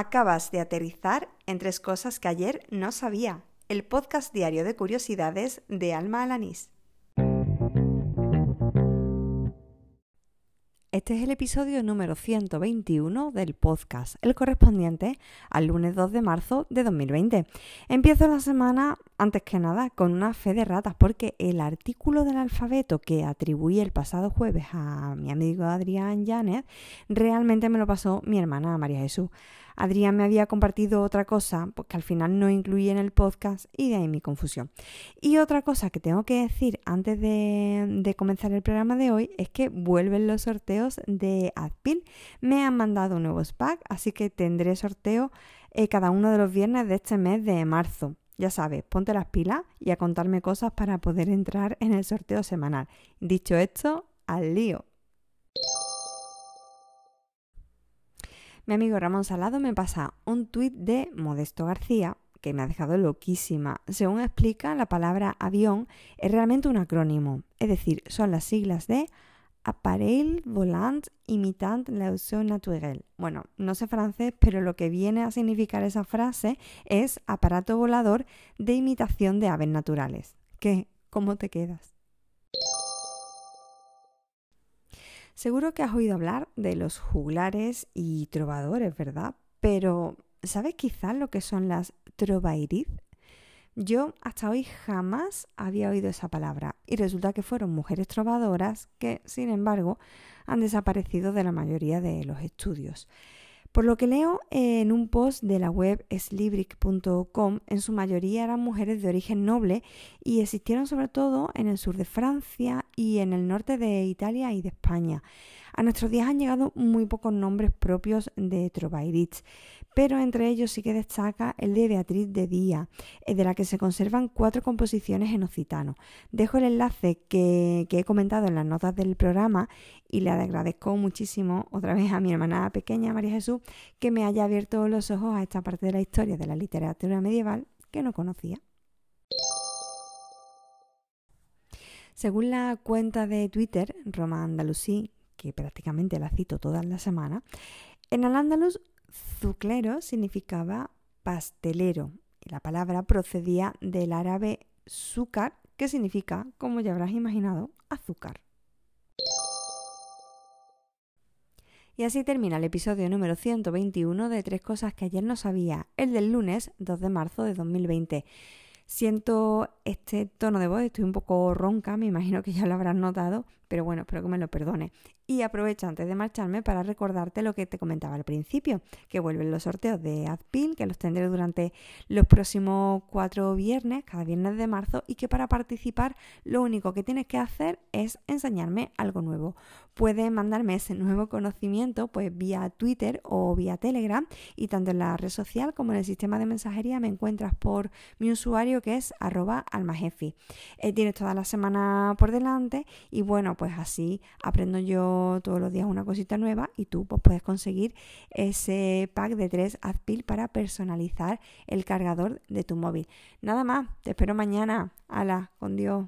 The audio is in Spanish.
Acabas de aterrizar en tres cosas que ayer no sabía. El podcast diario de curiosidades de Alma Alanís. Este es el episodio número 121 del podcast, el correspondiente al lunes 2 de marzo de 2020. Empiezo la semana, antes que nada, con una fe de ratas, porque el artículo del alfabeto que atribuí el pasado jueves a mi amigo Adrián Llanes, realmente me lo pasó mi hermana María Jesús. Adrián me había compartido otra cosa pues, que al final no incluí en el podcast y de ahí mi confusión. Y otra cosa que tengo que decir antes de, comenzar el programa de hoy es que vuelven los sorteos de Adpil. Me han mandado nuevos packs, así que tendré sorteo eh, cada uno de los viernes de este mes de marzo. Ya sabes, ponte las pilas y a contarme cosas para poder entrar en el sorteo semanal. Dicho esto, al lío. Mi amigo Ramón Salado me pasa un tuit de Modesto García que me ha dejado loquísima. Según explica, la palabra avión es realmente un acrónimo, es decir, son las siglas de Appareil volant imitant l'action naturelle. Bueno, no sé francés, pero lo que viene a significar esa frase es aparato volador de imitación de aves naturales. ¿Qué? ¿Cómo te quedas? Seguro que has oído hablar de los juglares y trovadores, ¿verdad? Pero, ¿sabes quizás lo que son las trovairiz? Yo hasta hoy jamás había oído esa palabra y resulta que fueron mujeres trovadoras que, sin embargo, han desaparecido de la mayoría de los estudios. Por lo que leo en un post de la web slibric.com, en su mayoría eran mujeres de origen noble y existieron sobre todo en el sur de Francia y en el norte de Italia y de España. A nuestros días han llegado muy pocos nombres propios de Trovairits, pero entre ellos sí que destaca el de Beatriz de Día, eh, de la que se conservan cuatro composiciones en occitano. Dejo el enlace que, he comentado en las notas del programa y le agradezco muchísimo otra vez a mi hermana pequeña María Jesús que me haya abierto los ojos a esta parte de la historia de la literatura medieval que no conocía. Según la cuenta de Twitter, Roma Andalusí, que prácticamente la cito todas las semanas, en Al-Ándalus zuclero significaba pastelero y la palabra procedía del árabe zúcar, que significa, como ya habrás imaginado, azúcar. Y así termina el episodio número 121 de Tres Cosas que ayer no sabía, el del lunes 2 de marzo de 2020. Siento este tono de voz, estoy un poco ronca, me imagino que ya lo habrás notado, pero bueno, espero que me lo perdone. Y aprovecho antes de marcharme para recordarte lo que te comentaba al principio, que vuelven los sorteos de Adpil, que los tendré durante los próximos cuatro viernes, cada viernes de marzo, y que para participar lo único que tienes que hacer es enseñarme algo nuevo. Puedes mandarme ese nuevo conocimiento pues vía Twitter o vía Telegram, y tanto en la red social como en el sistema de mensajería me encuentras por mi usuario que es arroba almajefi. Eh, tienes toda la semana por delante y bueno, pues así aprendo yo todos los días una cosita nueva y tú pues puedes conseguir ese pack de tres Adpil para personalizar el cargador de tu móvil. Nada más, te espero mañana. Hala, con Dios.